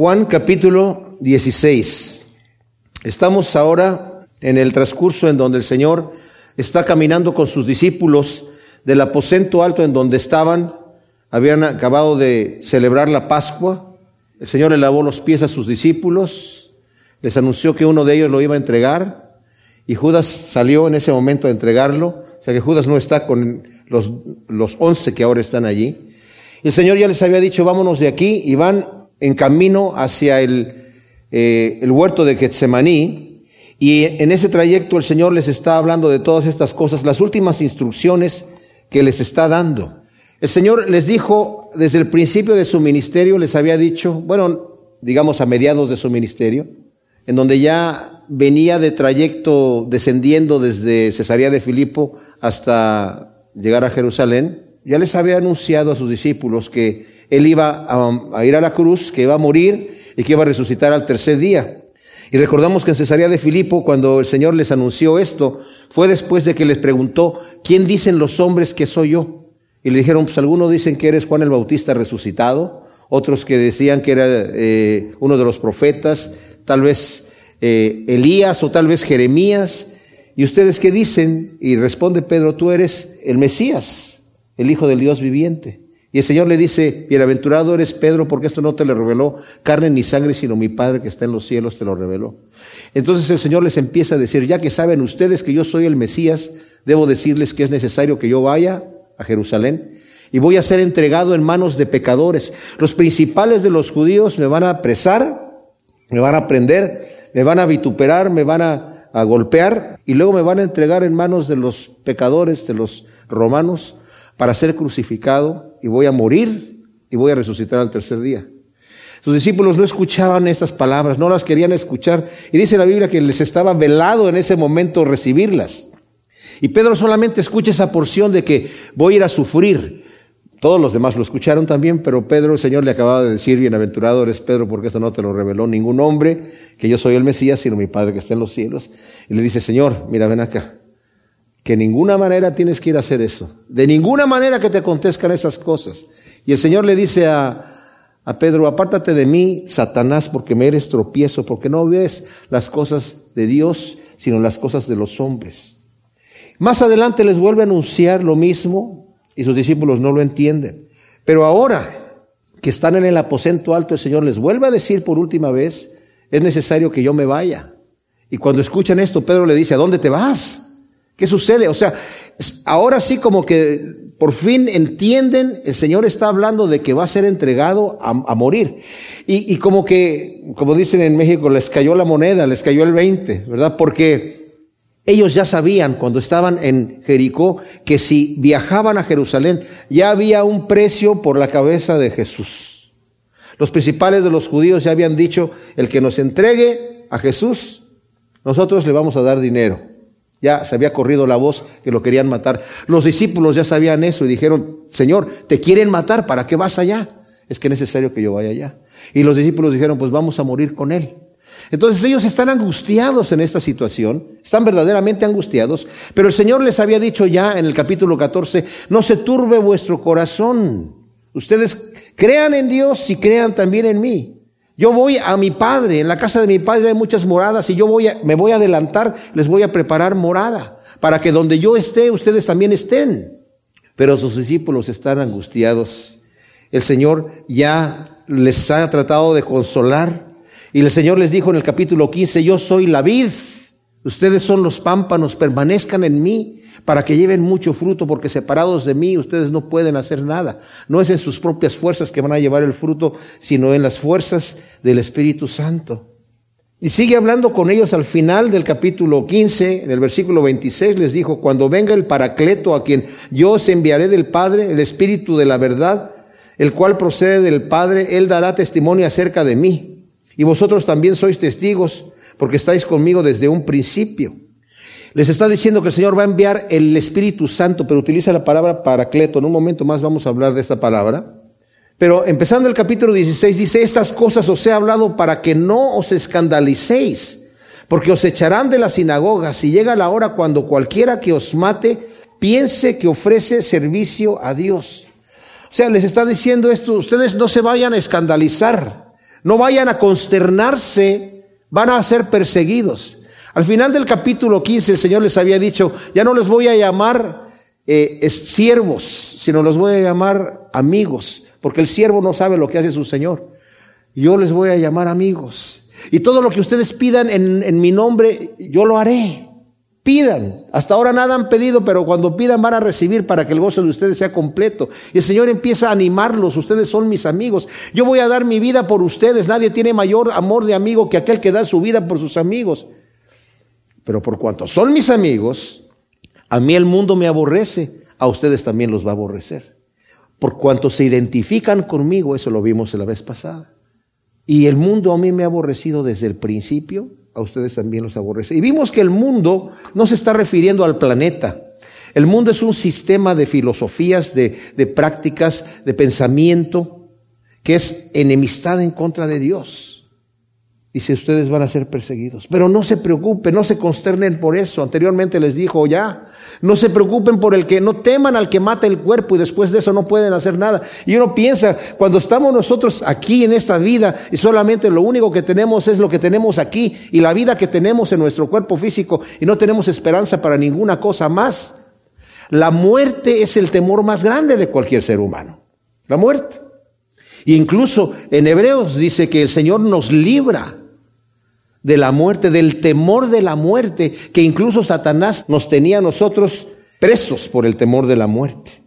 Juan capítulo 16. Estamos ahora en el transcurso en donde el Señor está caminando con sus discípulos del aposento alto en donde estaban. Habían acabado de celebrar la Pascua. El Señor le lavó los pies a sus discípulos. Les anunció que uno de ellos lo iba a entregar. Y Judas salió en ese momento a entregarlo. O sea que Judas no está con los, los once que ahora están allí. El Señor ya les había dicho, vámonos de aquí y van en camino hacia el, eh, el huerto de Getsemaní, y en ese trayecto el Señor les está hablando de todas estas cosas, las últimas instrucciones que les está dando. El Señor les dijo desde el principio de su ministerio, les había dicho, bueno, digamos a mediados de su ministerio, en donde ya venía de trayecto descendiendo desde Cesarea de Filipo hasta llegar a Jerusalén, ya les había anunciado a sus discípulos que él iba a, ir a la cruz, que iba a morir y que iba a resucitar al tercer día. Y recordamos que en Cesarea de Filipo, cuando el Señor les anunció esto, fue después de que les preguntó, ¿quién dicen los hombres que soy yo? Y le dijeron, pues algunos dicen que eres Juan el Bautista resucitado, otros que decían que era eh, uno de los profetas, tal vez eh, Elías o tal vez Jeremías. ¿Y ustedes qué dicen? Y responde Pedro, tú eres el Mesías, el Hijo del Dios viviente. Y el Señor le dice, bienaventurado eres Pedro, porque esto no te lo reveló carne ni sangre, sino mi Padre que está en los cielos te lo reveló. Entonces el Señor les empieza a decir, ya que saben ustedes que yo soy el Mesías, debo decirles que es necesario que yo vaya a Jerusalén y voy a ser entregado en manos de pecadores. Los principales de los judíos me van a apresar, me van a prender, me van a vituperar, me van a, a golpear y luego me van a entregar en manos de los pecadores, de los romanos para ser crucificado y voy a morir y voy a resucitar al tercer día. Sus discípulos no escuchaban estas palabras, no las querían escuchar. Y dice la Biblia que les estaba velado en ese momento recibirlas. Y Pedro solamente escucha esa porción de que voy a ir a sufrir. Todos los demás lo escucharon también, pero Pedro, el Señor le acababa de decir, bienaventurado eres Pedro, porque esto no te lo reveló ningún hombre, que yo soy el Mesías, sino mi Padre que está en los cielos. Y le dice, Señor, mira, ven acá que ninguna manera tienes que ir a hacer eso. De ninguna manera que te acontezcan esas cosas. Y el Señor le dice a, a Pedro, apártate de mí, Satanás, porque me eres tropiezo, porque no ves las cosas de Dios, sino las cosas de los hombres. Más adelante les vuelve a anunciar lo mismo y sus discípulos no lo entienden. Pero ahora que están en el aposento alto, el Señor les vuelve a decir por última vez, es necesario que yo me vaya. Y cuando escuchan esto, Pedro le dice, ¿a dónde te vas? ¿Qué sucede? O sea, ahora sí como que por fin entienden, el Señor está hablando de que va a ser entregado a, morir. Y, como que, como dicen en México, les cayó la moneda, les cayó el 20, ¿verdad? Porque ellos ya sabían cuando estaban en Jericó que si viajaban a Jerusalén ya había un precio por la cabeza de Jesús. Los principales de los judíos ya habían dicho, el que nos entregue a Jesús, nosotros le vamos a dar dinero. Ya se había corrido la voz que lo querían matar. Los discípulos ya sabían eso y dijeron, Señor, te quieren matar, ¿para qué vas allá? Es que es necesario que yo vaya allá. Y los discípulos dijeron, pues vamos a morir con él. Entonces ellos están angustiados en esta situación, están verdaderamente angustiados, pero el Señor les había dicho ya en el capítulo 14, no se turbe vuestro corazón. Ustedes crean en Dios y crean también en mí. Yo voy a mi padre, en la casa de mi padre hay muchas moradas y yo voy a, me voy a adelantar, les voy a preparar morada, para que donde yo esté, ustedes también estén. Pero sus discípulos están angustiados. El Señor ya les ha tratado de consolar y el Señor les dijo en el capítulo 15, yo soy la vid, ustedes son los pámpanos, permanezcan en mí para que lleven mucho fruto, porque separados de mí ustedes no pueden hacer nada. No es en sus propias fuerzas que van a llevar el fruto, sino en las fuerzas del Espíritu Santo. Y sigue hablando con ellos al final del capítulo 15, en el versículo 26 les dijo, cuando venga el Paracleto a quien yo os enviaré del Padre, el Espíritu de la verdad, el cual procede del Padre, Él dará testimonio acerca de mí. Y vosotros también sois testigos, porque estáis conmigo desde un principio. Les está diciendo que el Señor va a enviar el Espíritu Santo, pero utiliza la palabra paracleto. En un momento más vamos a hablar de esta palabra. Pero empezando el capítulo 16 dice, estas cosas os he hablado para que no os escandalicéis, porque os echarán de las sinagogas y llega la hora cuando cualquiera que os mate piense que ofrece servicio a Dios. O sea, les está diciendo esto, ustedes no se vayan a escandalizar, No vayan a consternarse, van a ser perseguidos. Al final del capítulo 15 el Señor les había dicho, ya no les voy a llamar eh, siervos, sino los voy a llamar amigos, porque el siervo no sabe lo que hace su Señor. Yo les voy a llamar amigos. Y todo lo que ustedes pidan en, en mi nombre, yo lo haré. Pidan. Hasta ahora nada han pedido, pero cuando pidan van a recibir para que el gozo de ustedes sea completo. Y el Señor empieza a animarlos. Ustedes son mis amigos. Yo voy a dar mi vida por ustedes. Nadie tiene mayor amor de amigo que aquel que da su vida por sus amigos. Pero por cuanto son mis amigos, a mí el mundo me aborrece, a ustedes también los va a aborrecer. Por cuanto se identifican conmigo, eso lo vimos la vez pasada. Y el mundo a mí me ha aborrecido desde el principio, a ustedes también los aborrece. Y vimos que el mundo no se está refiriendo al planeta. El mundo es un sistema de filosofías, de, de prácticas, de pensamiento, que es enemistad en contra de Dios. Dice, ustedes van a ser perseguidos. Pero no se preocupen, no se consternen por eso. Anteriormente les dijo ya, no se preocupen por el que, no teman al que mata el cuerpo y después de eso no pueden hacer nada. Y uno piensa, cuando estamos nosotros aquí en esta vida y solamente lo único que tenemos es lo que tenemos aquí y la vida que tenemos en nuestro cuerpo físico y no tenemos esperanza para ninguna cosa más. La muerte es el temor más grande de cualquier ser humano. La muerte. Y incluso en Hebreos dice que el Señor nos libra de la muerte, del temor de la muerte, que incluso Satanás nos tenía a nosotros presos por el temor de la muerte.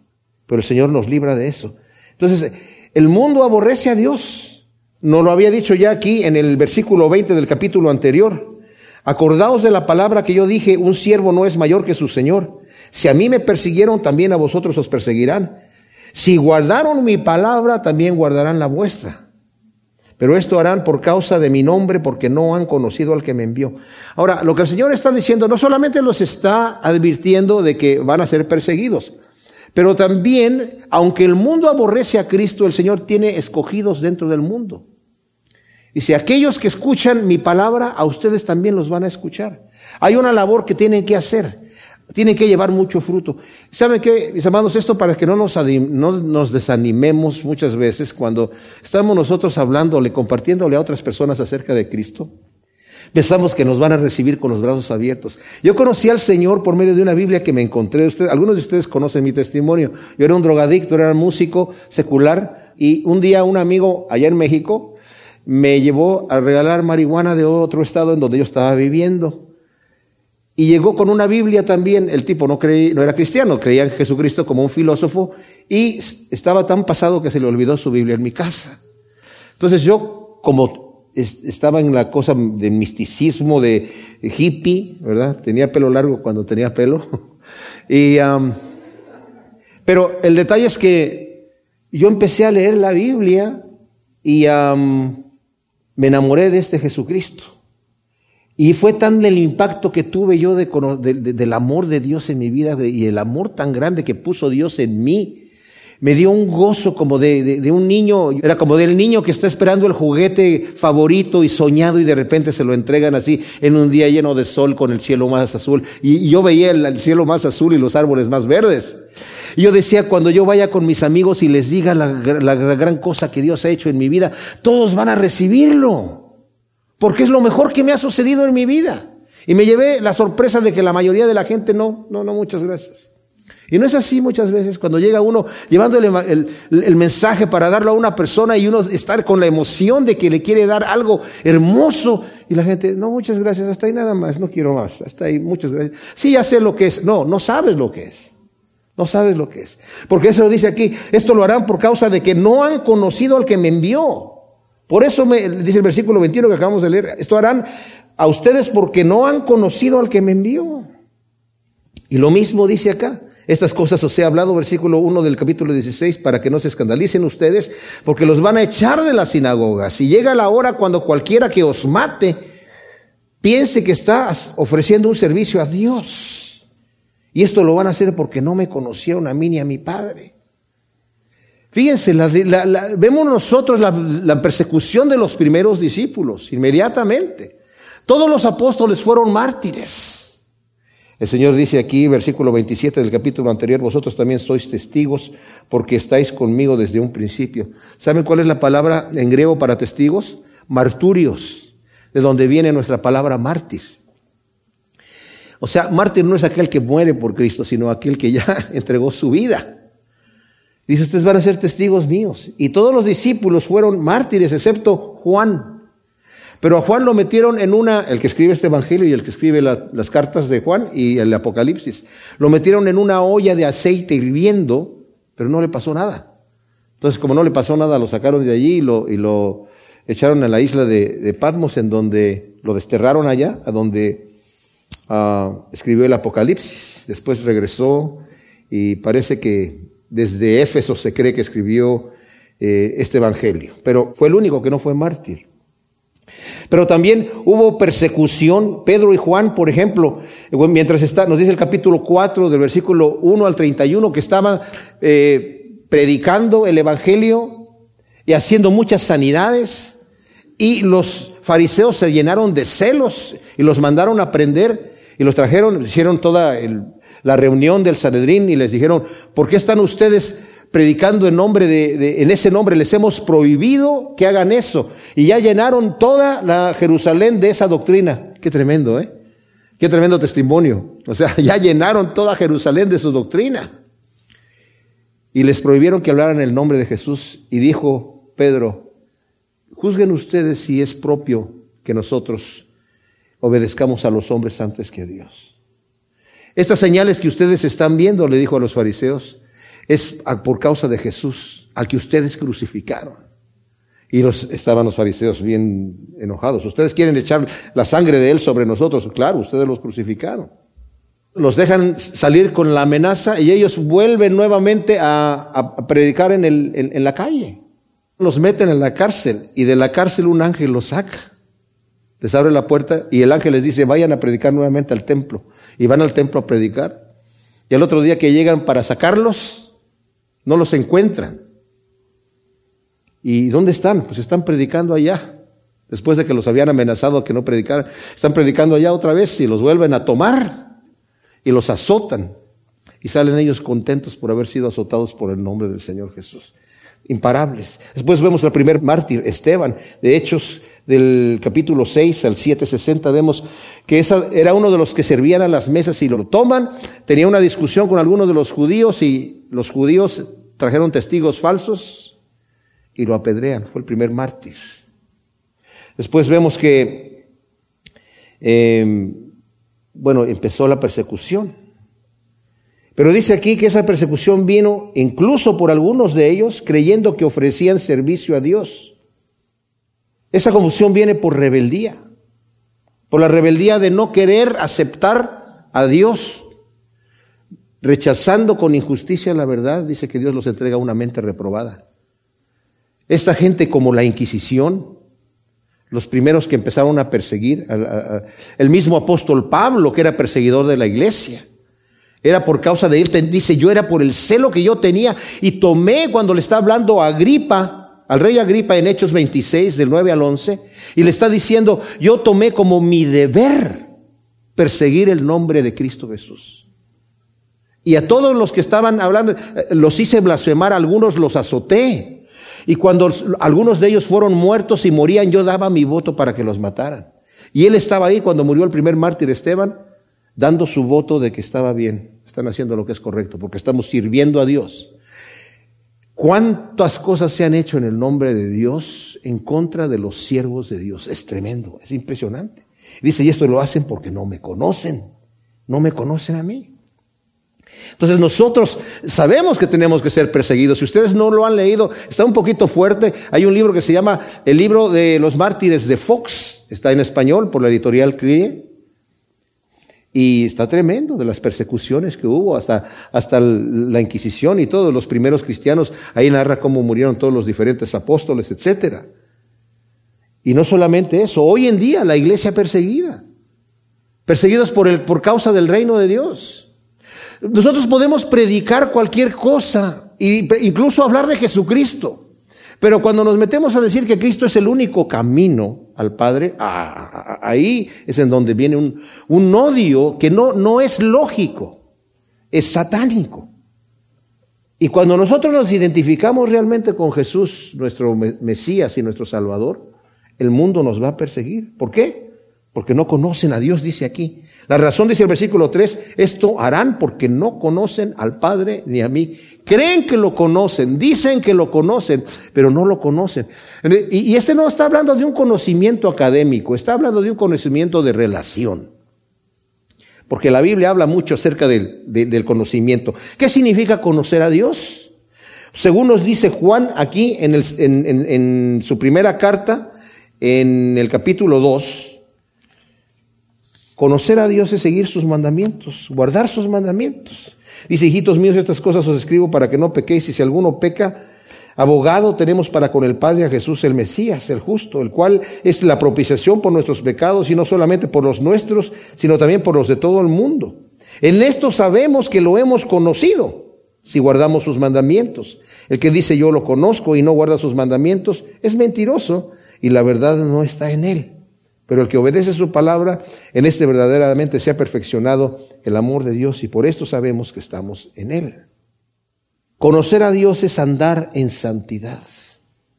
Pero el Señor nos libra de eso. Entonces, el mundo aborrece a Dios. Nos lo había dicho ya aquí en el versículo 20 del capítulo anterior. Acordaos de la palabra que yo dije, un siervo no es mayor que su Señor. Si a mí me persiguieron, también a vosotros os perseguirán. Si guardaron mi palabra, también guardarán la vuestra. Pero esto harán por causa de mi nombre, porque no han conocido al que me envió. Ahora, lo que el Señor está diciendo, no solamente los está advirtiendo de que van a ser perseguidos, pero también, aunque el mundo aborrece a Cristo, el Señor tiene escogidos dentro del mundo. Dice, aquellos que escuchan mi palabra, a ustedes también los van a escuchar. Hay una labor que tienen que hacer. Tienen que llevar mucho fruto. ¿Saben qué, mis amados? Esto para que no nos, no nos desanimemos muchas veces cuando estamos nosotros hablándole, compartiéndole a otras personas acerca de Cristo. Pensamos que nos van a recibir con los brazos abiertos. Yo conocí al Señor por medio de una Biblia que me encontré. Usted, algunos de ustedes conocen mi testimonio. Yo era un drogadicto, era un músico secular y un día un amigo allá en México me llevó a regalar marihuana de otro estado en donde yo estaba viviendo. Y llegó con una Biblia también, el tipo no, creía, no era cristiano, creía en Jesucristo como un filósofo y estaba tan pasado que se le olvidó su Biblia en mi casa. Entonces yo, como estaba en la cosa de misticismo, de hippie, ¿verdad? Tenía pelo largo cuando tenía pelo. y, pero el detalle es que yo empecé a leer la Biblia y me enamoré de este Jesucristo. Y fue tan el impacto que tuve yo de, del amor de Dios en mi vida y el amor tan grande que puso Dios en mí. Me dio un gozo como de, de, un niño, era como del niño que está esperando el juguete favorito y soñado y de repente se lo entregan así en un día lleno de sol con el cielo más azul. Y, yo veía el, cielo más azul y los árboles más verdes. Y yo decía, cuando yo vaya con mis amigos y les diga la, la gran cosa que Dios ha hecho en mi vida, todos van a recibirlo porque es lo mejor que me ha sucedido en mi vida. Y me llevé la sorpresa de que la mayoría de la gente no, no, no, muchas gracias. Y no es así muchas veces cuando llega uno llevándole el, el, mensaje para darlo a una persona y uno estar con la emoción de que le quiere dar algo hermoso y la gente, no, muchas gracias, hasta ahí nada más, no quiero más, hasta ahí, muchas gracias. Sí, ya sé lo que es. No, no sabes lo que es. No sabes lo que es. Porque eso dice aquí, esto lo harán por causa de que no han conocido al que me envió. Por eso me dice el versículo 21 que acabamos de leer, esto harán a ustedes porque no han conocido al que me envió. Y lo mismo dice acá. Estas cosas os he hablado, versículo 1 del capítulo 16, para que no se escandalicen ustedes, porque los van a echar de las sinagogas. Y llega la hora cuando cualquiera que os mate piense que estás ofreciendo un servicio a Dios. Y esto lo van a hacer porque no me conocieron a mí ni a mi Padre. Fíjense, vemos nosotros la, persecución de los primeros discípulos inmediatamente. Todos los apóstoles fueron mártires. El Señor dice aquí, versículo 27 del capítulo anterior, vosotros también sois testigos porque estáis conmigo desde un principio. ¿Saben cuál es la palabra en griego para testigos? marturios, de donde viene nuestra palabra mártir. O sea, mártir no es aquel que muere por Cristo, sino aquel que ya entregó su vida. Dice, ustedes van a ser testigos míos. Y todos los discípulos fueron mártires, excepto Juan. Pero a Juan lo metieron en una, el que escribe este evangelio y el que escribe las cartas de Juan y el Apocalipsis, lo metieron en una olla de aceite hirviendo, pero no le pasó nada. Entonces, como no le pasó nada, lo sacaron de allí y lo, y lo echaron a la isla de, Patmos, en donde lo desterraron allá, a donde ah, escribió el Apocalipsis. Después regresó y parece que desde Éfeso se cree que escribió eh, este evangelio, pero fue el único que no fue mártir. Pero también hubo persecución. Pedro y Juan, por ejemplo, eh, mientras está, nos dice el capítulo 4 del versículo 1 al 31, que estaban eh, predicando el Evangelio y haciendo muchas sanidades. Y los fariseos se llenaron de celos y los mandaron a prender y los trajeron, hicieron toda la reunión del Sanedrín y les dijeron, ¿por qué están ustedes predicando en nombre de, en ese nombre, les hemos prohibido que hagan eso. Y ya llenaron toda la Jerusalén de esa doctrina. Qué tremendo, ¿eh? Qué tremendo testimonio. O sea, ya llenaron toda Jerusalén de su doctrina. Y les prohibieron que hablaran el nombre de Jesús. Y dijo Pedro, juzguen ustedes si es propio que nosotros obedezcamos a los hombres antes que a Dios. Estas señales que ustedes están viendo, le dijo a los fariseos, es por causa de Jesús, al que ustedes crucificaron. Y los, estaban los fariseos bien enojados. Ustedes quieren echar la sangre de Él sobre nosotros. Claro, ustedes los crucificaron. Los dejan salir con la amenaza y ellos vuelven nuevamente a, predicar en, el, en la calle. Los meten en la cárcel y de la cárcel un ángel los saca. Les abre la puerta y el ángel les dice, vayan a predicar nuevamente al templo. Y van al templo a predicar. Y el otro día que llegan para sacarlos, no los encuentran. ¿Y dónde están? Pues están predicando allá. Después de que los habían amenazado que no predicaran, están predicando allá otra vez y los vuelven a tomar y los azotan. Y salen ellos contentos por haber sido azotados por el nombre del Señor Jesús. Imparables. Después vemos al primer mártir, Esteban, de Hechos del capítulo 6 al 760, vemos que esa era uno de los que servían a las mesas y lo toman. Tenía una discusión con algunos de los judíos y los judíos trajeron testigos falsos y lo apedrean. Fue el primer mártir. Después vemos que, em, bueno, empezó la persecución. Pero dice aquí que esa persecución vino incluso por algunos de ellos creyendo que ofrecían servicio a Dios. Esa confusión viene por rebeldía, por la rebeldía de no querer aceptar a Dios, rechazando con injusticia la verdad, dice que Dios los entrega a una mente reprobada. Esta gente como la Inquisición, los primeros que empezaron a perseguir, el mismo apóstol Pablo, que era perseguidor de la iglesia, era por causa de él, dice, yo era por el celo que yo tenía y tomé cuando le está hablando a Agripa, al rey Agripa en Hechos 26, del 9 al 11, y le está diciendo, yo tomé como mi deber perseguir el nombre de Cristo Jesús. Y a todos los que estaban hablando, eh, los hice blasfemar, algunos los azoté. Y cuando algunos de ellos fueron muertos y morían, yo daba mi voto para que los mataran. Y él estaba ahí cuando murió el primer mártir Esteban, dando su voto de que estaba bien, están haciendo lo que es correcto, porque estamos sirviendo a Dios. ¿Cuántas cosas se han hecho en el nombre de Dios en contra de los siervos de Dios? Es tremendo, es impresionante. Dice, y esto lo hacen porque no me conocen, no me conocen a mí. Entonces nosotros sabemos que tenemos que ser perseguidos. Si ustedes no lo han leído, está un poquito fuerte. Hay un libro que se llama El libro de los mártires de Fox. Está en español por la editorial CRIE. Y está tremendo de las persecuciones que hubo, hasta, hasta la Inquisición y todos los primeros cristianos. Ahí narra cómo murieron todos los diferentes apóstoles, etc. Y no solamente eso, hoy en día la iglesia perseguida, perseguidos por, el, por causa del reino de Dios. Nosotros podemos predicar cualquier cosa, incluso hablar de Jesucristo. Pero cuando nos metemos a decir que Cristo es el único camino al Padre, ah, ahí es en donde viene un, un odio que no, no es lógico, es satánico. Y cuando nosotros nos identificamos realmente con Jesús, nuestro Mesías y nuestro Salvador, el mundo nos va a perseguir. ¿Por qué? Porque no conocen a Dios, dice aquí. La razón, dice el versículo 3, esto harán porque no conocen al Padre ni a mí. Creen que lo conocen, dicen que lo conocen, pero no lo conocen. Y, este no está hablando de un conocimiento académico, está hablando de un conocimiento de relación. Porque la Biblia habla mucho acerca del, conocimiento. ¿Qué significa conocer a Dios? Según nos dice Juan aquí en, en su primera carta, en el capítulo 2, Conocer a Dios es seguir sus mandamientos, guardar sus mandamientos. Dice, hijitos míos, estas cosas os escribo para que no pequéis, y si alguno peca, abogado tenemos para con el Padre a Jesús el Mesías, el justo, el cual es la propiciación por nuestros pecados, y no solamente por los nuestros, sino también por los de todo el mundo. En esto sabemos que lo hemos conocido, si guardamos sus mandamientos. El que dice yo lo conozco y no guarda sus mandamientos, es mentiroso, y la verdad no está en él. Pero el que obedece su palabra, en este verdaderamente se ha perfeccionado el amor de Dios y por esto sabemos que estamos en Él. Conocer a Dios es andar en santidad.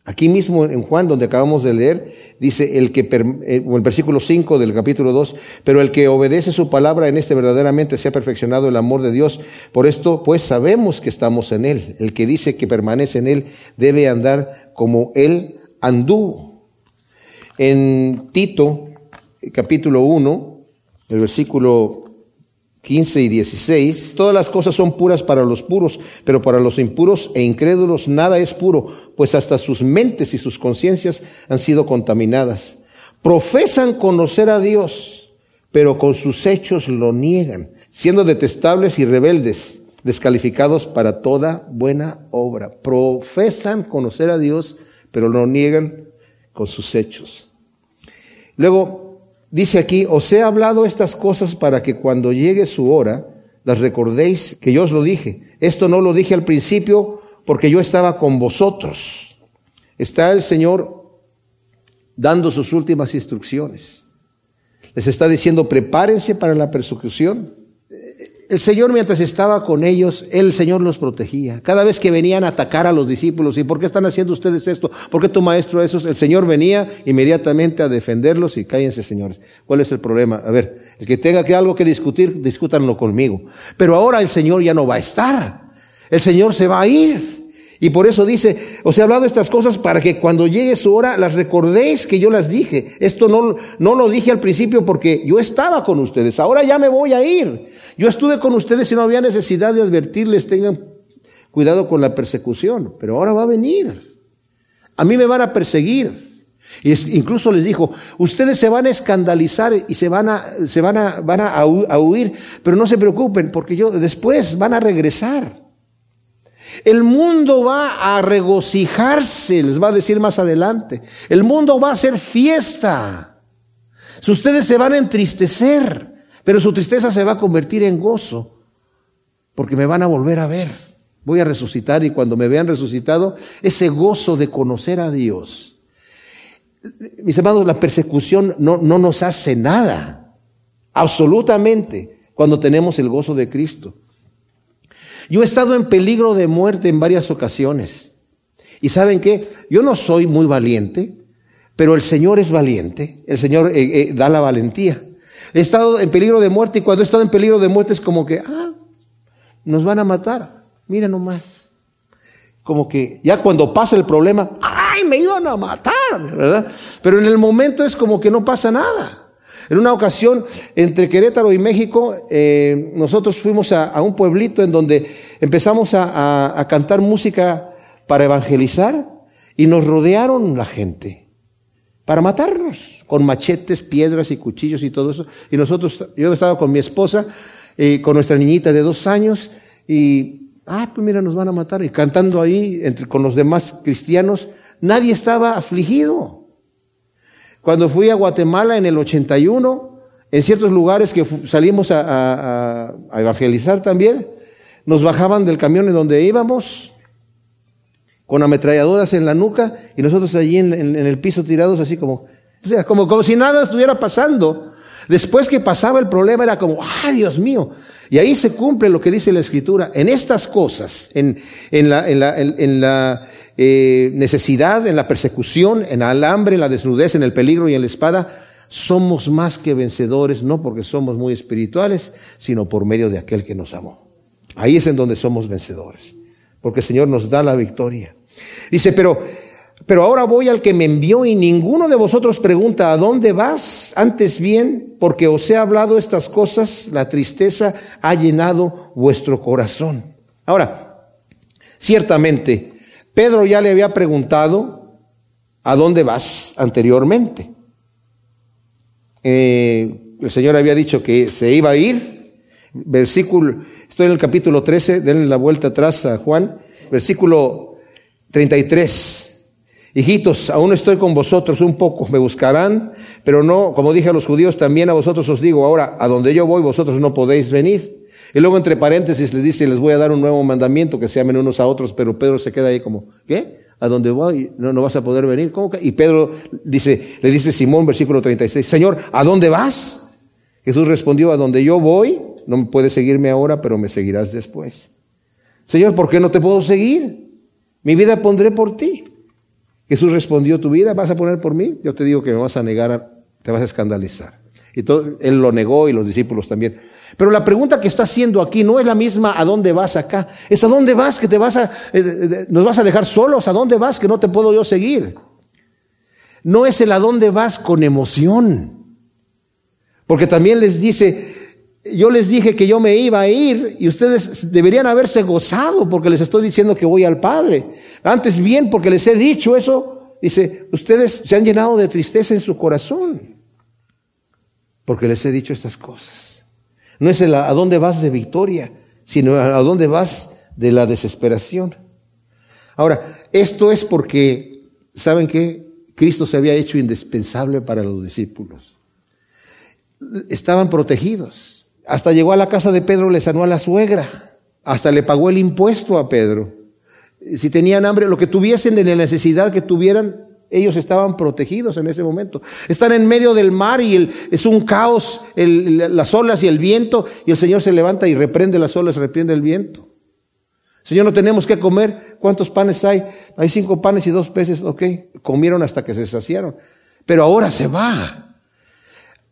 Aquí mismo en Juan, donde acabamos de leer, dice el que, eh, el versículo 5 del capítulo 2, pero el que obedece su palabra en este verdaderamente se ha perfeccionado el amor de Dios. Por esto, pues sabemos que estamos en Él. El que dice que permanece en Él debe andar como Él anduvo. En Tito, capítulo 1, el versículo 15 y 16, todas las cosas son puras para los puros, pero para los impuros e incrédulos nada es puro, pues hasta sus mentes y sus conciencias han sido contaminadas. Profesan conocer a Dios, pero con sus hechos lo niegan, siendo detestables y rebeldes, descalificados para toda buena obra. Profesan conocer a Dios, pero lo niegan con sus hechos. Luego dice aquí, os he hablado estas cosas para que cuando llegue su hora, las recordéis que yo os lo dije. Esto no lo dije al principio porque yo estaba con vosotros. Está el Señor dando sus últimas instrucciones. Les está diciendo, prepárense para la persecución el Señor mientras estaba con ellos, el Señor los protegía. Cada vez que venían a atacar a los discípulos, ¿y por qué están haciendo ustedes esto? ¿Por qué tu maestro eso? El Señor venía inmediatamente a defenderlos y cállense, señores. ¿Cuál es el problema? A ver, el que tenga que algo que discutir, discútanlo conmigo. Pero ahora el Señor ya no va a estar. El Señor se va a ir. Y por eso dice, os he hablado estas cosas para que cuando llegue su hora las recordéis que yo las dije. Esto no, no lo dije al principio porque yo estaba con ustedes. Ahora ya me voy a ir. Yo estuve con ustedes y no había necesidad de advertirles, tengan cuidado con la persecución. Pero ahora va a venir. A mí me van a perseguir. Y incluso les dijo, ustedes se van a escandalizar y se van a, se van a, van a huir, pero no se preocupen porque yo después van a regresar. El mundo va a regocijarse, les va a decir más adelante. El mundo va a hacer fiesta. Si ustedes se van a entristecer, pero su tristeza se va a convertir en gozo, porque me van a volver a ver. Voy a resucitar y cuando me vean resucitado, ese gozo de conocer a Dios. Mis amados, la persecución no, no nos hace nada, absolutamente, cuando tenemos el gozo de Cristo. Yo he estado en peligro de muerte en varias ocasiones. Y saben qué, yo no soy muy valiente, pero el Señor es valiente, el Señor eh, eh, da la valentía. He estado en peligro de muerte y cuando he estado en peligro de muerte es como que, ah, nos van a matar, mira nomás. Como que ya cuando pasa el problema, ay, me iban a matar, ¿verdad? Pero en el momento es como que no pasa nada. En una ocasión, entre Querétaro y México, eh, nosotros fuimos a, un pueblito en donde empezamos a, cantar música para evangelizar y nos rodearon la gente para matarnos con machetes, piedras y cuchillos y todo eso. Y nosotros, yo estaba con mi esposa, y con nuestra niñita de dos años y, ah, pues mira, nos van a matar. Y cantando ahí entre, con los demás cristianos, nadie estaba afligido. Cuando fui a Guatemala en el 81, en ciertos lugares que salimos a, evangelizar también, nos bajaban del camión en donde íbamos con ametralladoras en la nuca y nosotros allí en, el piso tirados así como, como, como si nada estuviera pasando. Después que pasaba el problema era como, ¡ay, Dios mío! Y ahí se cumple lo que dice la Escritura. En estas cosas, en, en, la, en, la, en, la, eh, necesidad, en la persecución, en el hambre, en la desnudez, en el peligro y en la espada, somos más que vencedores, no porque somos muy espirituales, sino por medio de aquel que nos amó. Ahí es en donde somos vencedores, porque el Señor nos da la victoria. Dice, pero, pero ahora voy al que me envió y ninguno de vosotros pregunta, ¿a dónde vas? Antes bien, porque os he hablado estas cosas, la tristeza ha llenado vuestro corazón. Ahora, ciertamente, Pedro ya le había preguntado, ¿a dónde vas anteriormente? Eh, el Señor había dicho que se iba a ir. Versículo, estoy en el capítulo 13, denle la vuelta atrás a Juan. Versículo 33. Hijitos, aún estoy con vosotros un poco, me buscarán, pero no, como dije a los judíos, también a vosotros os digo, ahora, a donde yo voy, vosotros no podéis venir. Y luego entre paréntesis les dice, les voy a dar un nuevo mandamiento, que se amen unos a otros, pero Pedro se queda ahí como, ¿qué? a donde voy, no, no vas a poder venir. ¿Cómo que? Y Pedro dice, le dice Simón, versículo 36, Señor, ¿a dónde vas? Jesús respondió, a donde yo voy, no puedes seguirme ahora, pero me seguirás después. Señor, ¿por qué no te puedo seguir? Mi vida pondré por ti. Jesús respondió, ¿tu vida vas a poner por mí? Yo te digo que me vas a negar, te vas a escandalizar. Y todo, él lo negó y los discípulos también. Pero la pregunta que está haciendo aquí no es la misma a dónde vas acá. Es a dónde vas que te vas a, eh, nos vas a dejar solos. A dónde vas que no te puedo yo seguir. No es el a dónde vas con emoción. Porque también les dice, yo les dije que yo me iba a ir y ustedes deberían haberse gozado porque les estoy diciendo que voy al Padre. Antes bien, porque les he dicho eso, dice, ustedes se han llenado de tristeza en su corazón. Porque les he dicho estas cosas. No es el a dónde vas de victoria, sino a dónde vas de la desesperación. Ahora, esto es porque, ¿saben qué? Cristo se había hecho indispensable para los discípulos. Estaban protegidos. Hasta llegó a la casa de Pedro, le sanó a la suegra. Hasta le pagó el impuesto a Pedro. Si tenían hambre, lo que tuviesen de la necesidad que tuvieran, ellos estaban protegidos en ese momento. Están en medio del mar y es un caos, las olas y el viento, y el Señor se levanta y reprende las olas, reprende el viento. Señor, no tenemos que comer. ¿Cuántos panes hay? Hay cinco panes y dos peces. Ok, comieron hasta que se saciaron. Pero ahora se va.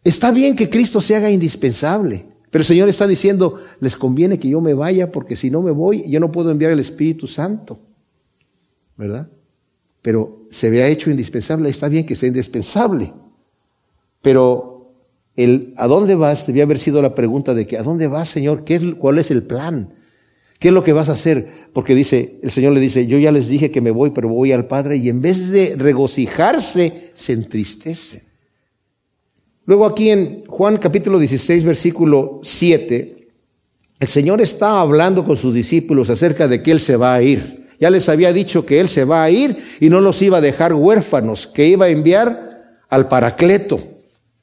Está bien que Cristo se haga indispensable. Pero el Señor está diciendo, les conviene que yo me vaya porque si no me voy, yo no puedo enviar el Espíritu Santo. ¿Verdad? Pero se había hecho indispensable, está bien que sea indispensable, pero el ¿a dónde vas? debía haber sido la pregunta de que ¿a dónde vas, Señor? ¿Qué es, ¿Cuál es el plan? ¿Qué es lo que vas a hacer? Porque dice, el Señor le dice, yo ya les dije que me voy, pero voy al Padre, y en vez de regocijarse, se entristece. Luego aquí en Juan capítulo 16, versículo 7, el Señor está hablando con sus discípulos acerca de que Él se va a ir. Ya les había dicho que Él se va a ir y no los iba a dejar huérfanos, que iba a enviar al Paracleto.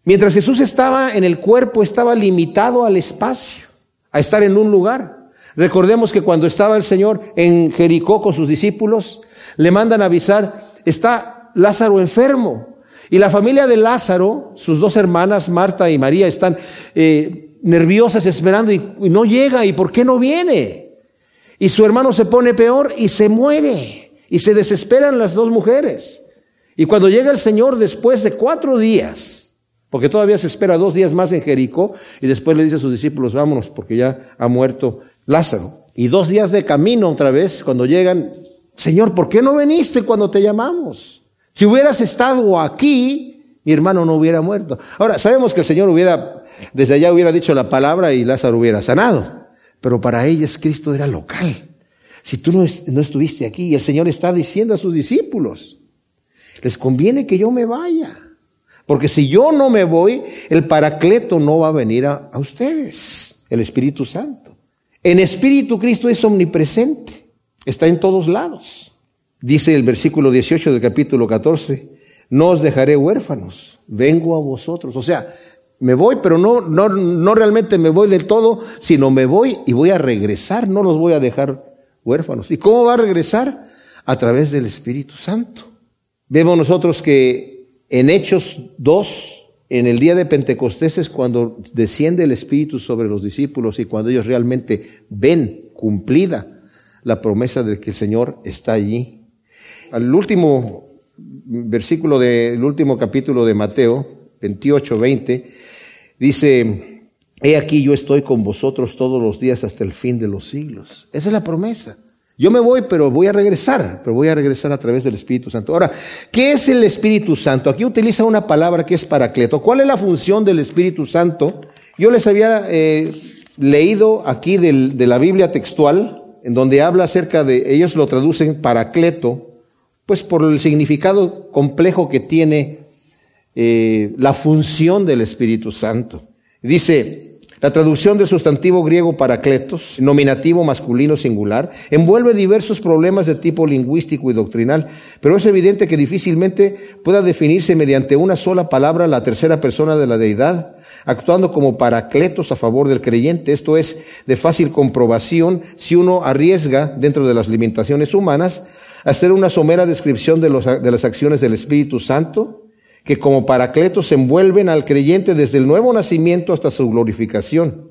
Mientras Jesús estaba en el cuerpo, estaba limitado al espacio, a estar en un lugar. Recordemos que cuando estaba el Señor en Jericó con sus discípulos, le mandan avisar, está Lázaro enfermo. Y la familia de Lázaro, sus dos hermanas, Marta y María, están eh, nerviosas esperando y no llega. ¿Y por qué no viene? Y su hermano se pone peor y se muere. Y se desesperan las dos mujeres. Y cuando llega el Señor después de cuatro días, porque todavía se espera dos días más en Jericó, y después le dice a sus discípulos, vámonos, porque ya ha muerto Lázaro. Y dos días de camino otra vez, cuando llegan, Señor, ¿por qué no viniste cuando te llamamos? Si hubieras estado aquí, mi hermano no hubiera muerto. Ahora, sabemos que el Señor hubiera, desde allá hubiera dicho la palabra y Lázaro hubiera sanado pero para ellas Cristo era local. Si tú no, estuviste aquí, el Señor está diciendo a sus discípulos, les conviene que yo me vaya, porque si yo no me voy, el paracleto no va a venir a, a ustedes, el Espíritu Santo. En Espíritu Cristo es omnipresente, está en todos lados. Dice el versículo 18 del capítulo 14, no os dejaré huérfanos, vengo a vosotros. O sea, me voy, pero no, no, no realmente me voy del todo, sino me voy y voy a regresar, no los voy a dejar huérfanos. ¿Y cómo va a regresar? A través del Espíritu Santo. Vemos nosotros que en Hechos 2, en el día de Pentecostés es cuando desciende el Espíritu sobre los discípulos y cuando ellos realmente ven cumplida la promesa de que el Señor está allí. al último versículo del último capítulo de Mateo, 28, 20, dice, he aquí yo estoy con vosotros todos los días hasta el fin de los siglos. Esa es la promesa. Yo me voy, pero voy a regresar, pero voy a regresar a través del Espíritu Santo. Ahora, ¿qué es el Espíritu Santo? Aquí utiliza una palabra que es paracleto. ¿Cuál es la función del Espíritu Santo? Yo les había eh, leído aquí de la Biblia textual, en donde habla acerca de, ellos lo traducen paracleto, pues por el significado complejo que tiene eh, la función del Espíritu Santo. Dice, la traducción del sustantivo griego paracletos, nominativo masculino singular, envuelve diversos problemas de tipo lingüístico y doctrinal, pero es evidente que difícilmente pueda definirse mediante una sola palabra la tercera persona de la deidad, actuando como paracletos a favor del creyente. Esto es de fácil comprobación si uno arriesga, dentro de las limitaciones humanas, hacer una somera descripción de, de las acciones del Espíritu Santo, que como paracletos envuelven al creyente desde el nuevo nacimiento hasta su glorificación.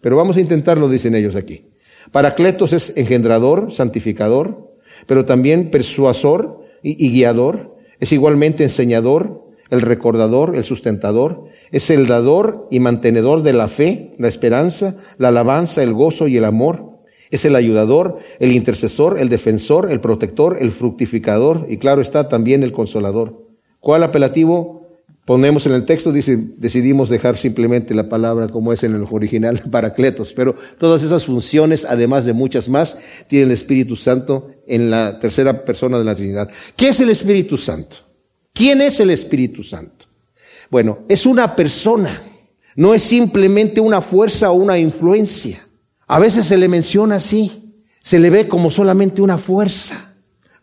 Pero vamos a intentarlo, dicen ellos aquí. Paracletos es engendrador, santificador, pero también persuasor y, guiador. Es igualmente enseñador, el recordador, el sustentador. Es el dador y mantenedor de la fe, la esperanza, la alabanza, el gozo y el amor. Es el ayudador, el intercesor, el defensor, el protector, el fructificador y claro está también el consolador. ¿Cuál apelativo ponemos en el texto? Dice, decidimos dejar simplemente la palabra como es en el original, paracletos, pero todas esas funciones, además de muchas más, tiene el Espíritu Santo en la tercera persona de la Trinidad. ¿Qué es el Espíritu Santo? ¿Quién es el Espíritu Santo? Bueno, es una persona, no es simplemente una fuerza o una influencia. A veces se le menciona así, se le ve como solamente una fuerza,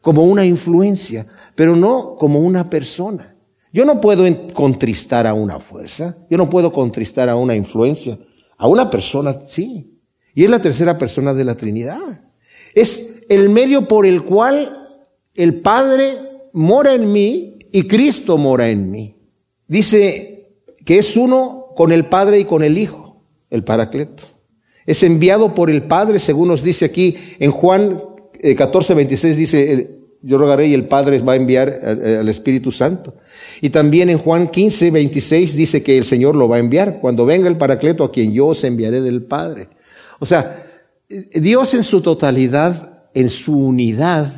como una influencia pero no como una persona. Yo no puedo contristar a una fuerza, yo no puedo contristar a una influencia, a una persona sí. Y es la tercera persona de la Trinidad. Es el medio por el cual el Padre mora en mí y Cristo mora en mí. Dice que es uno con el Padre y con el Hijo, el Paracleto. Es enviado por el Padre, según nos dice aquí en Juan 14, eh, 26, dice, yo rogaré y el Padre va a enviar al Espíritu Santo. Y también en Juan 15, 26 dice que el Señor lo va a enviar cuando venga el Paracleto a quien yo os enviaré del Padre. O sea, Dios en su totalidad, en su unidad,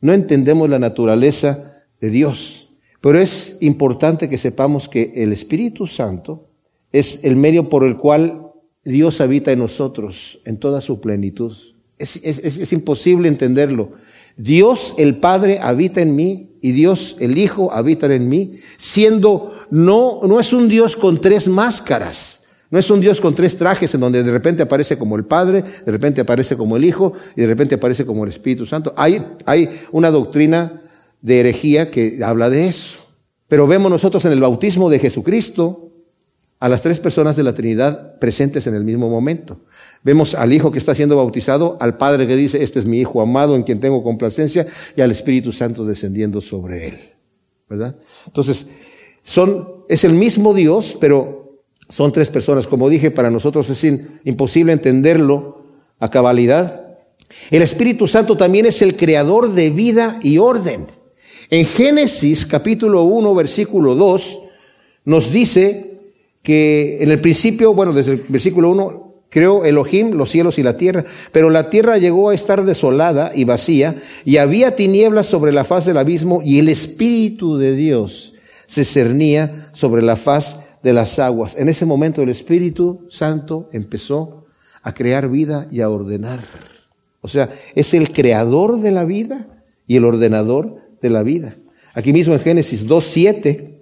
no entendemos la naturaleza de Dios. Pero es importante que sepamos que el Espíritu Santo es el medio por el cual Dios habita en nosotros en toda su plenitud. Es, es, es imposible entenderlo Dios el Padre habita en mí y Dios el Hijo habita en mí, siendo no, no es un Dios con tres máscaras. No es un Dios con tres trajes en donde de repente aparece como el Padre, de repente aparece como el Hijo y de repente aparece como el Espíritu Santo. Hay, hay una doctrina de herejía que habla de eso. Pero vemos nosotros en el bautismo de Jesucristo a las tres personas de la Trinidad presentes en el mismo momento. Vemos al Hijo que está siendo bautizado, al Padre que dice, este es mi Hijo amado en quien tengo complacencia, y al Espíritu Santo descendiendo sobre él. ¿Verdad? Entonces, son, es el mismo Dios, pero son tres personas. Como dije, para nosotros es imposible entenderlo a cabalidad. El Espíritu Santo también es el creador de vida y orden. En Génesis capítulo 1, versículo 2, nos dice que en el principio, bueno, desde el versículo 1, Creó Elohim los cielos y la tierra, pero la tierra llegó a estar desolada y vacía, y había tinieblas sobre la faz del abismo, y el Espíritu de Dios se cernía sobre la faz de las aguas. En ese momento el Espíritu Santo empezó a crear vida y a ordenar. O sea, es el creador de la vida y el ordenador de la vida. Aquí mismo en Génesis 2.7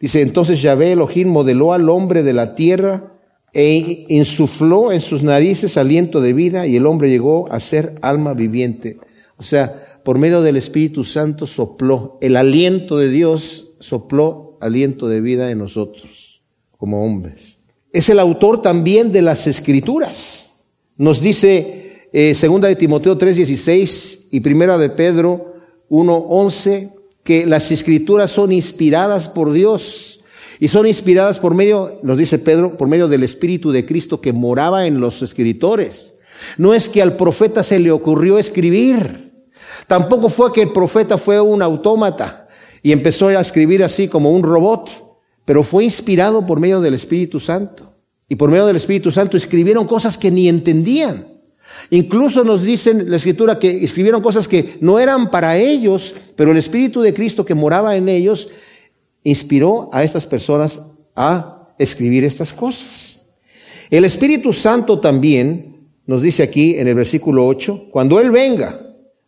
dice, entonces Yahvé Elohim modeló al hombre de la tierra e insufló en sus narices aliento de vida y el hombre llegó a ser alma viviente. O sea, por medio del Espíritu Santo sopló, el aliento de Dios sopló aliento de vida en nosotros como hombres. Es el autor también de las escrituras. Nos dice eh, segunda de Timoteo 3:16 y primera de Pedro 1:11 que las escrituras son inspiradas por Dios y son inspiradas por medio, nos dice Pedro, por medio del Espíritu de Cristo que moraba en los escritores. No es que al profeta se le ocurrió escribir, Tampoco fue que el profeta fue un autómata y empezó a escribir así como un robot, pero fue inspirado por medio del Espíritu Santo. Y por medio del Espíritu Santo escribieron cosas que ni entendían. Incluso nos dicen la escritura que escribieron cosas que no eran para ellos, pero el Espíritu de Cristo que moraba en ellos inspiró a estas personas a escribir estas cosas. El Espíritu Santo también nos dice aquí en el versículo 8, cuando Él venga,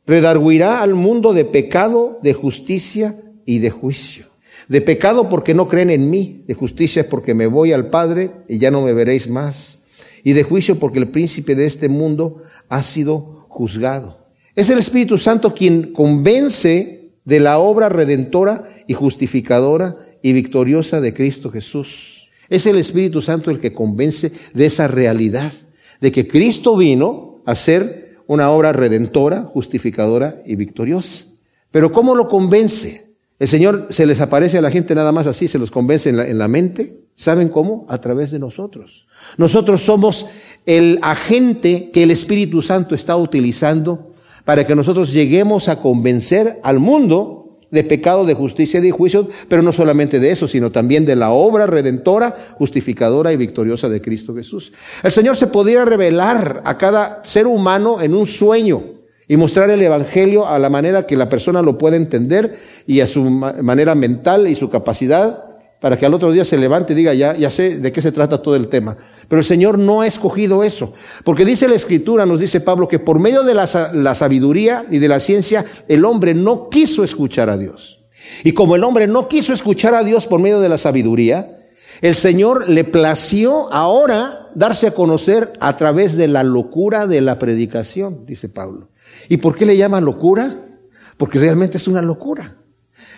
redarguirá al mundo de pecado, de justicia y de juicio. De pecado porque no creen en mí, de justicia porque me voy al Padre y ya no me veréis más. Y de juicio porque el príncipe de este mundo ha sido juzgado. Es el Espíritu Santo quien convence de la obra redentora y justificadora y victoriosa de Cristo Jesús. Es el Espíritu Santo el que convence de esa realidad, de que Cristo vino a ser una obra redentora, justificadora y victoriosa. Pero ¿cómo lo convence? El Señor se les aparece a la gente nada más así, se los convence en la, mente. ¿Saben cómo? A través de nosotros. Nosotros somos el agente que el Espíritu Santo está utilizando para que nosotros lleguemos a convencer al mundo de pecado, de justicia y de juicio, pero no solamente de eso, sino también de la obra redentora, justificadora y victoriosa de Cristo Jesús. El Señor se podría revelar a cada ser humano en un sueño y mostrar el Evangelio a la manera que la persona lo pueda entender y a su manera mental y su capacidad para que al otro día se levante y diga, ya, ya sé de qué se trata todo el tema. Pero el Señor no ha escogido eso, porque dice la Escritura, nos dice Pablo, que por medio de la, sabiduría y de la ciencia, el hombre no quiso escuchar a Dios. Y como el hombre no quiso escuchar a Dios por medio de la sabiduría, el Señor le plació ahora darse a conocer a través de la locura de la predicación, dice Pablo. ¿Y por qué le llaman locura? Porque realmente es una locura.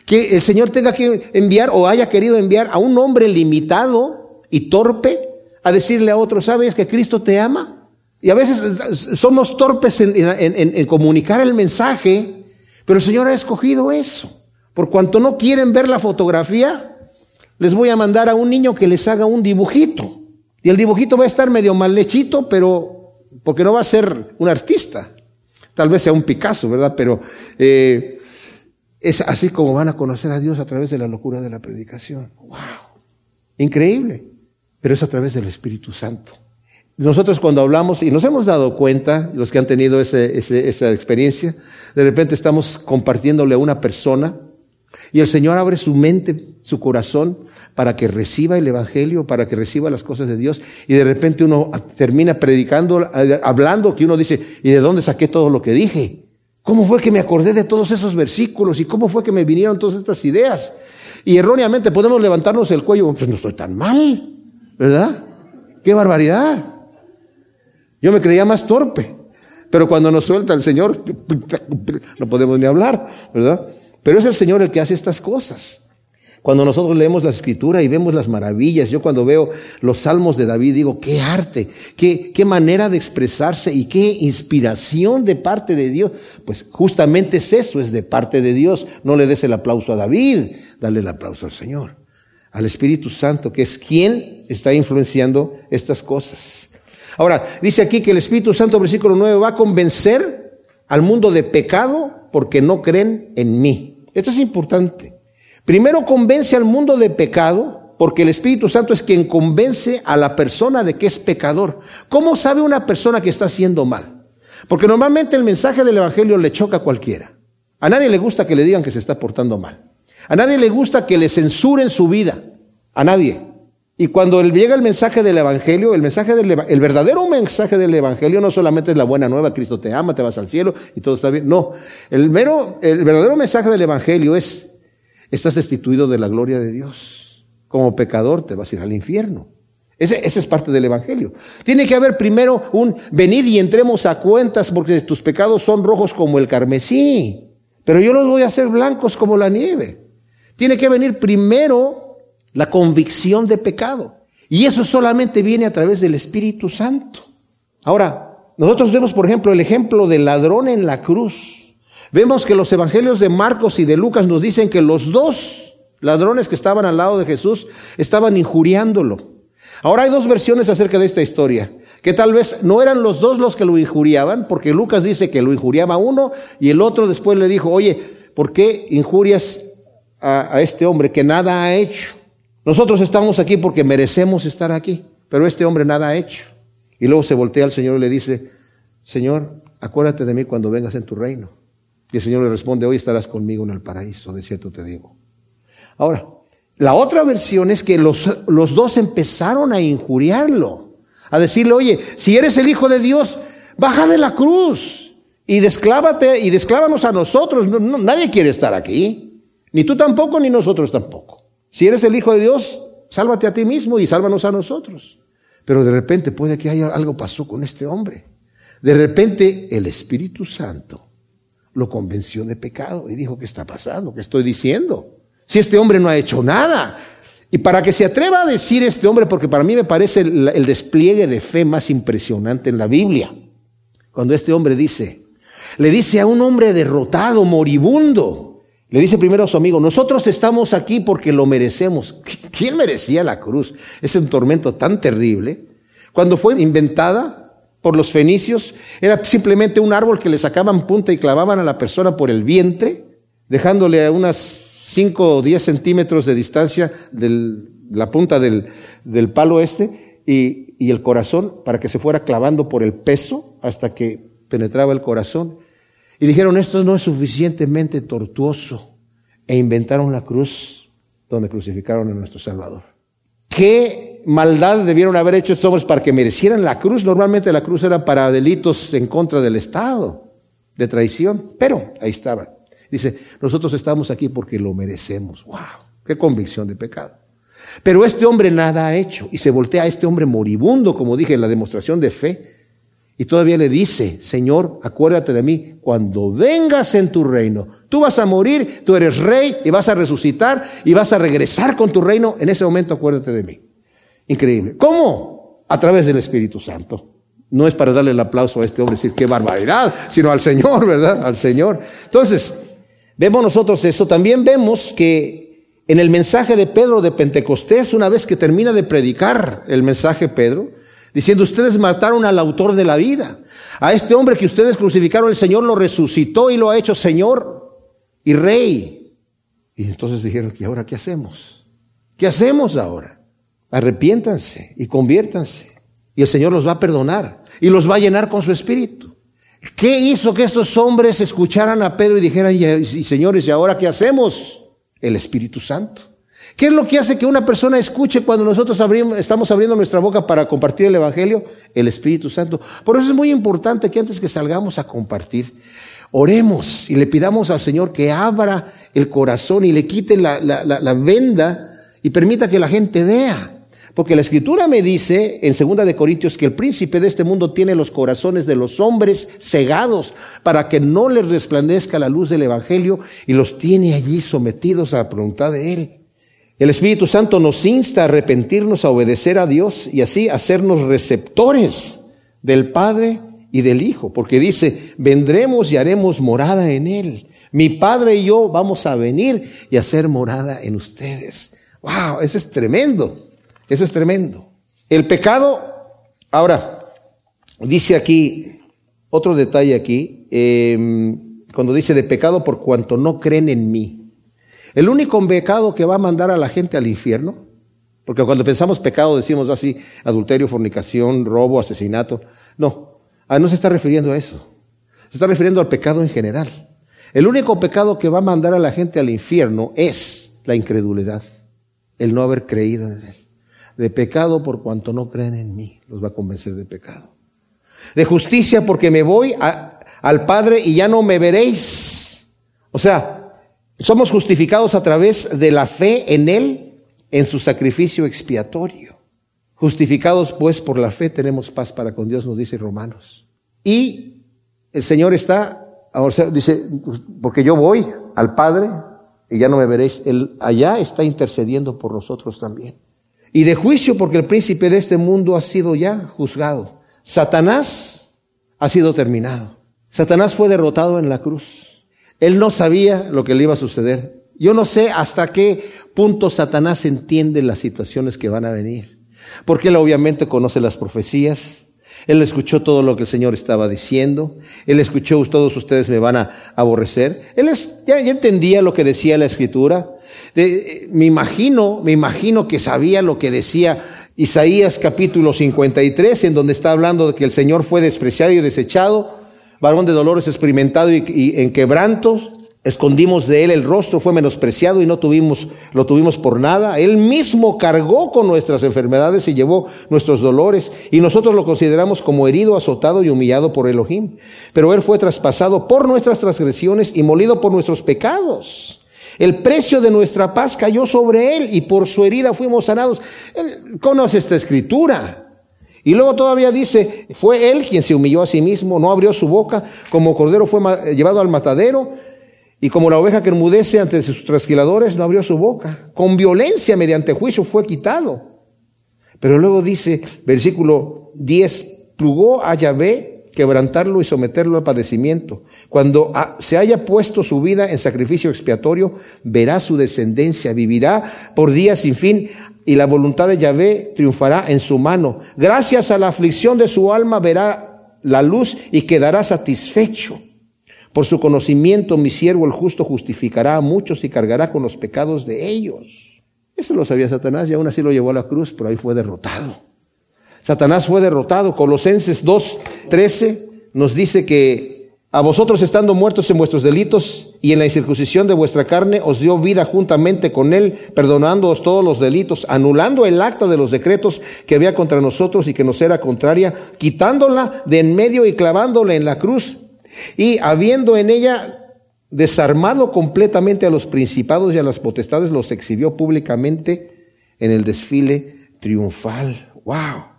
Que el Señor tenga que enviar o haya querido enviar a un hombre limitado y torpe a decirle a otro, ¿sabes que Cristo te ama? Y a veces somos torpes en, comunicar el mensaje, pero el Señor ha escogido eso. Por cuanto no quieren ver la fotografía, les voy a mandar a un niño que les haga un dibujito. Y el dibujito va a estar medio mal lechito, pero porque no va a ser un artista. Tal vez sea un Picasso, ¿verdad? Pero eh, es así como van a conocer a Dios a través de la locura de la predicación. ¡Wow! Increíble. Pero es a través del Espíritu Santo. Nosotros cuando hablamos, y nos hemos dado cuenta, los que han tenido esa experiencia, de repente estamos compartiéndole a una persona y el Señor abre su mente, su corazón, para que reciba el Evangelio, para que reciba las cosas de Dios. Y de repente uno termina predicando, hablando, que uno dice, ¿y de dónde saqué todo lo que dije? ¿Cómo fue que me acordé de todos esos versículos? ¿Y cómo fue que me vinieron todas estas ideas? Y erróneamente podemos levantarnos el cuello, pues no estoy tan mal, ¿verdad? ¡Qué barbaridad! Yo me creía más torpe, pero cuando nos suelta el Señor, no podemos ni hablar, ¿verdad? Pero es el Señor el que hace estas cosas. Cuando nosotros leemos la escritura y vemos las maravillas, yo cuando veo los salmos de David digo, qué arte, qué, qué manera de expresarse y qué inspiración de parte de Dios. Pues justamente es eso, es de parte de Dios. No le des el aplauso a David, dale el aplauso al Señor, al Espíritu Santo, que es quien está influenciando estas cosas. Ahora, dice aquí que el Espíritu Santo, versículo 9, va a convencer al mundo de pecado porque no creen en mí. Esto es importante. Primero convence al mundo de pecado, porque el Espíritu Santo es quien convence a la persona de que es pecador. ¿Cómo sabe una persona que está haciendo mal? Porque normalmente el mensaje del Evangelio le choca a cualquiera. A nadie le gusta que le digan que se está portando mal. A nadie le gusta que le censuren su vida. A nadie. Y cuando llega el mensaje del Evangelio, el mensaje del el verdadero mensaje del Evangelio no solamente es la buena nueva, Cristo te ama, te vas al cielo y todo está bien. No, el mero, el verdadero mensaje del Evangelio es estás destituido de la gloria de Dios. Como pecador te vas a ir al infierno. Ese, es parte del Evangelio. Tiene que haber primero un venid y entremos a cuentas porque tus pecados son rojos como el carmesí, pero yo los voy a hacer blancos como la nieve. Tiene que venir primero la convicción de pecado. Y eso solamente viene a través del Espíritu Santo. Ahora, nosotros vemos, por ejemplo, el ejemplo del ladrón en la cruz. Vemos que los evangelios de Marcos y de Lucas nos dicen que los dos ladrones que estaban al lado de Jesús estaban injuriándolo. Ahora hay dos versiones acerca de esta historia. que tal vez no eran los dos los que lo injuriaban, porque Lucas dice que lo injuriaba uno y el otro después le dijo, oye, ¿por qué injurias a, este hombre que nada ha hecho? Nosotros estamos aquí porque merecemos estar aquí, pero este hombre nada ha hecho. Y luego se voltea al Señor y le dice, Señor, acuérdate de mí cuando vengas en tu reino. Y el Señor le responde, hoy estarás conmigo en el paraíso, de cierto te digo. Ahora, la otra versión es que los, los dos empezaron a injuriarlo, a decirle, oye, si eres el Hijo de Dios, baja de la cruz y desclávate y desclávanos a nosotros. nadie quiere estar aquí, ni tú tampoco, ni nosotros tampoco. Si eres el Hijo de Dios, sálvate a ti mismo y sálvanos a nosotros. Pero de repente puede que haya algo pasó con este hombre. De repente el Espíritu Santo lo convenció de pecado y dijo, ¿qué está pasando? ¿Qué estoy diciendo? Si este hombre no ha hecho nada. Y para que se atreva a decir este hombre, porque para mí me parece el, despliegue de fe más impresionante en la Biblia, cuando este hombre dice, le dice a un hombre derrotado, moribundo, le dice primero a su amigo, nosotros estamos aquí porque lo merecemos. ¿Quién merecía la cruz? Es un tormento tan terrible. Cuando fue inventada por los fenicios, era simplemente un árbol que le sacaban punta y clavaban a la persona por el vientre, dejándole a unas 5 o 10 centímetros de distancia de la punta del, palo este y, y el corazón para que se fuera clavando por el peso hasta que penetraba el corazón. Y dijeron, esto no es suficientemente tortuoso. E inventaron la cruz donde crucificaron a nuestro Salvador. ¿Qué maldad debieron haber hecho estos hombres para que merecieran la cruz? Normalmente la cruz era para delitos en contra del Estado, de traición, pero ahí estaban. Dice, nosotros estamos aquí porque lo merecemos. ¡Wow! ¡Qué convicción de pecado! Pero este hombre nada ha hecho y se voltea a este hombre moribundo, como dije, en la demostración de fe. Y todavía le dice, Señor, acuérdate de mí cuando vengas en tu reino. Tú vas a morir, tú eres rey y vas a resucitar y vas a regresar con tu reino. En ese momento acuérdate de mí. Increíble. ¿Cómo? A través del Espíritu Santo. No es para darle el aplauso a este hombre decir qué barbaridad, sino al Señor, ¿verdad? Al Señor. Entonces, Vemos nosotros eso. También vemos que en el mensaje de Pedro de Pentecostés, una vez que termina de predicar el mensaje Pedro, diciendo, ustedes mataron al autor de la vida. A este hombre que ustedes crucificaron, el Señor lo resucitó y lo ha hecho Señor y Rey. Y entonces dijeron, ¿y ahora qué hacemos? ¿Qué hacemos ahora? Arrepiéntanse y conviértanse. Y el Señor los va a perdonar y los va a llenar con su espíritu. ¿Qué hizo que estos hombres escucharan a Pedro y dijeran, y, señores, ¿y ahora qué hacemos? El Espíritu Santo. ¿Qué es lo que hace que una persona escuche cuando nosotros estamos abriendo nuestra boca para compartir el Evangelio? El Espíritu Santo. Por eso es muy importante que antes que salgamos a compartir, oremos y le pidamos al Señor que abra el corazón y le quite la, la venda y permita que la gente vea. Porque la escritura me dice en segunda de Corintios que el príncipe de este mundo tiene los corazones de los hombres cegados para que no les resplandezca la luz del evangelio y los tiene allí sometidos a la voluntad de él. El Espíritu Santo nos insta a arrepentirnos, a obedecer a Dios y así hacernos receptores del Padre y del Hijo, porque dice, vendremos y haremos morada en Él. Mi Padre y yo vamos a venir y hacer morada en ustedes. Wow, eso es tremendo. Eso es tremendo. El pecado, ahora, dice aquí, otro detalle aquí, em, cuando dice de pecado por cuanto no creen en mí. El único pecado que va a mandar a la gente al infierno, porque cuando pensamos pecado decimos así, adulterio, fornicación, robo, asesinato. No, ah, no se está refiriendo a eso. Se está refiriendo al pecado en general. El único pecado que va a mandar a la gente al infierno es la incredulidad, el no haber creído en él de pecado por cuanto no creen en mí. Los va a convencer de pecado. De justicia porque me voy al Padre y ya no me veréis. O sea, somos justificados a través de la fe en Él, en su sacrificio expiatorio. Justificados pues por la fe tenemos paz para con Dios, nos dice Romanos. Y el Señor está, ahora dice, porque yo voy al Padre y ya no me veréis. Él allá está intercediendo por nosotros también y de juicio porque el príncipe de este mundo ha sido ya juzgado. Satanás ha sido terminado. Satanás fue derrotado en la cruz. Él no sabía lo que le iba a suceder. Yo no sé hasta qué punto Satanás entiende las situaciones que van a venir. Porque él obviamente conoce las profecías. Él escuchó todo lo que el Señor estaba diciendo. Él escuchó, todos ustedes me van a aborrecer. Él ya, entendía lo que decía la Escritura. me imagino, me imagino que sabía lo que decía Isaías capítulo 53, en donde está hablando de que el Señor fue despreciado y desechado, varón de dolores experimentado y, en quebrantos Escondimos de él el rostro, fue menospreciado y no tuvimos, lo tuvimos por nada. Él mismo cargó con nuestras enfermedades y llevó nuestros dolores y nosotros lo consideramos como herido, azotado y humillado por Elohim. Pero él fue traspasado por nuestras transgresiones y molido por nuestros pecados. El precio de nuestra paz cayó sobre él y por su herida fuimos sanados. Él conoce esta escritura. Y luego todavía dice, fue él quien se humilló a sí mismo, no abrió su boca, como cordero fue llevado al matadero y como la oveja que enmudece ante sus trasquiladores, no abrió su boca. Con violencia mediante juicio fue quitado. Pero luego dice, versículo 10, plugó a Yahvé quebrantarlo y someterlo al padecimiento. Cuando se haya puesto su vida en sacrificio expiatorio, verá su descendencia, vivirá por días sin fin y la voluntad de Yahvé triunfará en su mano. Gracias a la aflicción de su alma verá la luz y quedará satisfecho. Por su conocimiento, mi siervo el justo justificará a muchos y cargará con los pecados de ellos. Eso lo sabía Satanás y aún así lo llevó a la cruz, pero ahí fue derrotado. Satanás fue derrotado. Colosenses 2, 13 nos dice que a vosotros estando muertos en vuestros delitos y en la incircuncisión de vuestra carne, os dio vida juntamente con él, perdonándoos todos los delitos, anulando el acta de los decretos que había contra nosotros y que nos era contraria, quitándola de en medio y clavándola en la cruz y habiendo en ella desarmado completamente a los principados y a las potestades, los exhibió públicamente en el desfile triunfal. ¡Wow!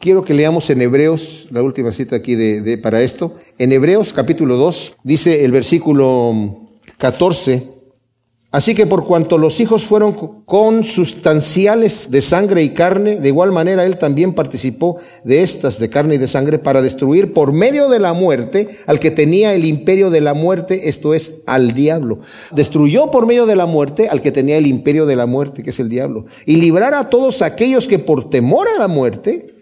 Quiero que leamos en Hebreos, la última cita aquí de, para esto. En Hebreos capítulo 2 dice el versículo 14, Así que por cuanto los hijos fueron consustanciales de sangre y carne, de igual manera él también participó de estas de carne y de sangre para destruir por medio de la muerte al que tenía el imperio de la muerte, esto es, al diablo. Destruyó por medio de la muerte al que tenía el imperio de la muerte, que es el diablo, y librar a todos aquellos que por temor a la muerte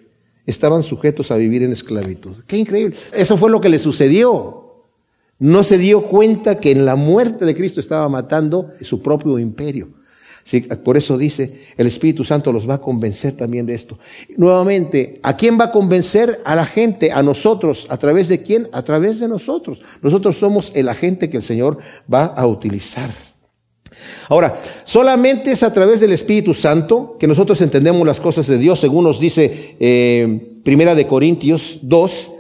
estaban sujetos a vivir en esclavitud. Qué increíble. Eso fue lo que le sucedió no se dio cuenta que en la muerte de Cristo estaba matando su propio imperio. por eso dice, el Espíritu Santo los va a convencer también de esto. Nuevamente, ¿a quién va a convencer? A la gente, a nosotros. ¿A través de quién? A través de nosotros. Nosotros somos el agente que el Señor va a utilizar. Ahora, solamente es a través del Espíritu Santo que nosotros entendemos las cosas de Dios, según nos dice eh, Primera de Corintios 2,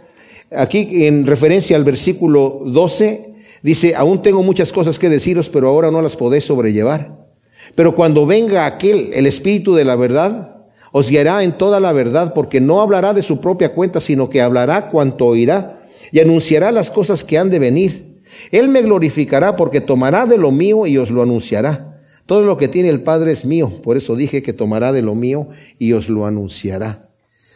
Aquí en referencia al versículo 12, dice, aún tengo muchas cosas que deciros, pero ahora no las podéis sobrellevar. Pero cuando venga aquel, el Espíritu de la verdad, os guiará en toda la verdad, porque no hablará de su propia cuenta, sino que hablará cuanto oirá y anunciará las cosas que han de venir. Él me glorificará porque tomará de lo mío y os lo anunciará. Todo lo que tiene el Padre es mío, por eso dije que tomará de lo mío y os lo anunciará.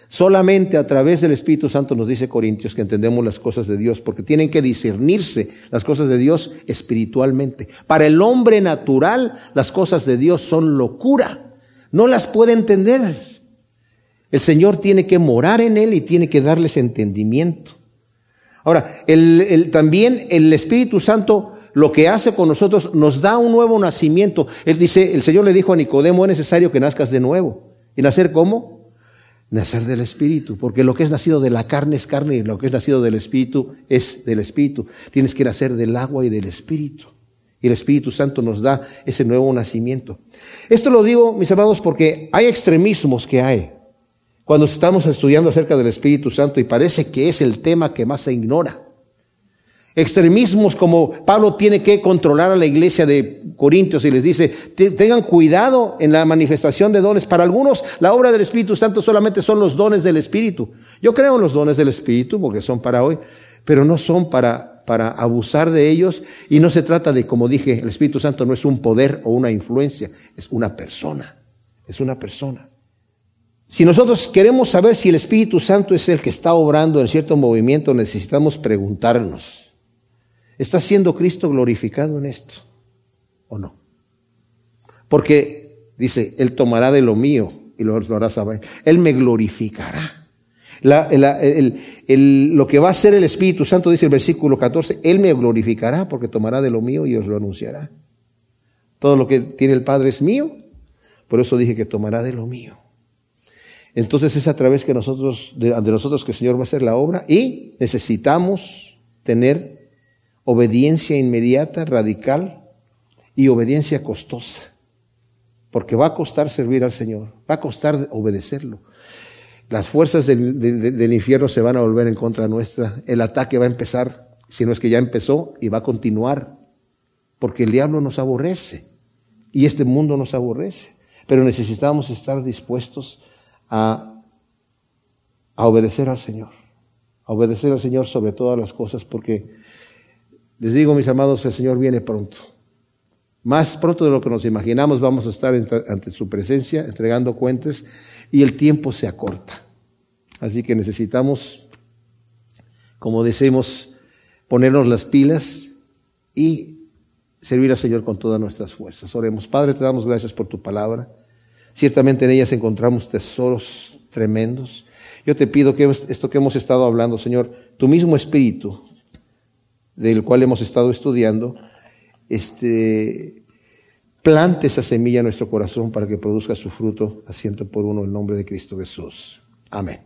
Solamente a través del Espíritu Santo nos dice Corintios que entendemos las cosas de Dios, porque tienen que discernirse las cosas de Dios espiritualmente. Para el hombre natural, las cosas de Dios son locura. No las puede entender. El Señor tiene que morar en él y tiene que darles entendimiento. Ahora, también el Espíritu Santo lo que hace con nosotros nos da un nuevo nacimiento. Él dice, el Señor le dijo a Nicodemo, es necesario que nazcas de nuevo. ¿Y nacer cómo? nacer del Espíritu, porque lo que es nacido de la carne es carne y lo que es nacido del Espíritu es del Espíritu. Tienes que nacer del agua y del Espíritu. Y el Espíritu Santo nos da ese nuevo nacimiento. Esto lo digo, mis amados, porque hay extremismos que hay. Cuando estamos estudiando acerca del Espíritu Santo y parece que es el tema que más se ignora. Extremismos como Pablo tiene que controlar a la iglesia de Corintios y les dice, tengan cuidado en la manifestación de dones. Para algunos la obra del Espíritu Santo solamente son los dones del Espíritu. Yo creo en los dones del Espíritu porque son para hoy, pero no son para, para abusar de ellos y no se trata de, como dije, el Espíritu Santo no es un poder o una influencia, es una persona, es una persona. Si nosotros queremos saber si el Espíritu Santo es el que está obrando en cierto movimiento, necesitamos preguntarnos. ¿Está siendo Cristo glorificado en esto o no? Porque dice, Él tomará de lo mío y lo hará saber. Él me glorificará. lo que va a hacer el Espíritu Santo, dice el versículo 14, Él me glorificará porque tomará de lo mío y os lo anunciará. Todo lo que tiene el Padre es mío, por eso dije que tomará de lo mío. Entonces es a través nosotros, de, nosotros que el Señor va a hacer la obra y necesitamos tener obediencia inmediata, radical y obediencia costosa. Porque va a costar servir al Señor, va a costar obedecerlo. Las fuerzas del, infierno se van a volver en contra nuestra. El ataque va a empezar, si no es que ya empezó, y va a continuar. Porque el diablo nos aborrece y este mundo nos aborrece. Pero necesitamos estar dispuestos a, obedecer al Señor. A obedecer al Señor sobre todas las cosas porque les digo, mis amados, el Señor viene pronto. Más pronto de lo que nos imaginamos vamos a estar ante su presencia, entregando cuentas y el tiempo se acorta. Así que necesitamos, como decimos, ponernos las pilas y servir al Señor con todas nuestras fuerzas. Oremos, Padre, te damos gracias por tu palabra. Ciertamente en ellas encontramos tesoros tremendos. Yo te pido que esto que hemos estado hablando, Señor, tu mismo espíritu del cual hemos estado estudiando, este, plante esa semilla en nuestro corazón para que produzca su fruto, asiento por uno el nombre de Cristo Jesús. Amén.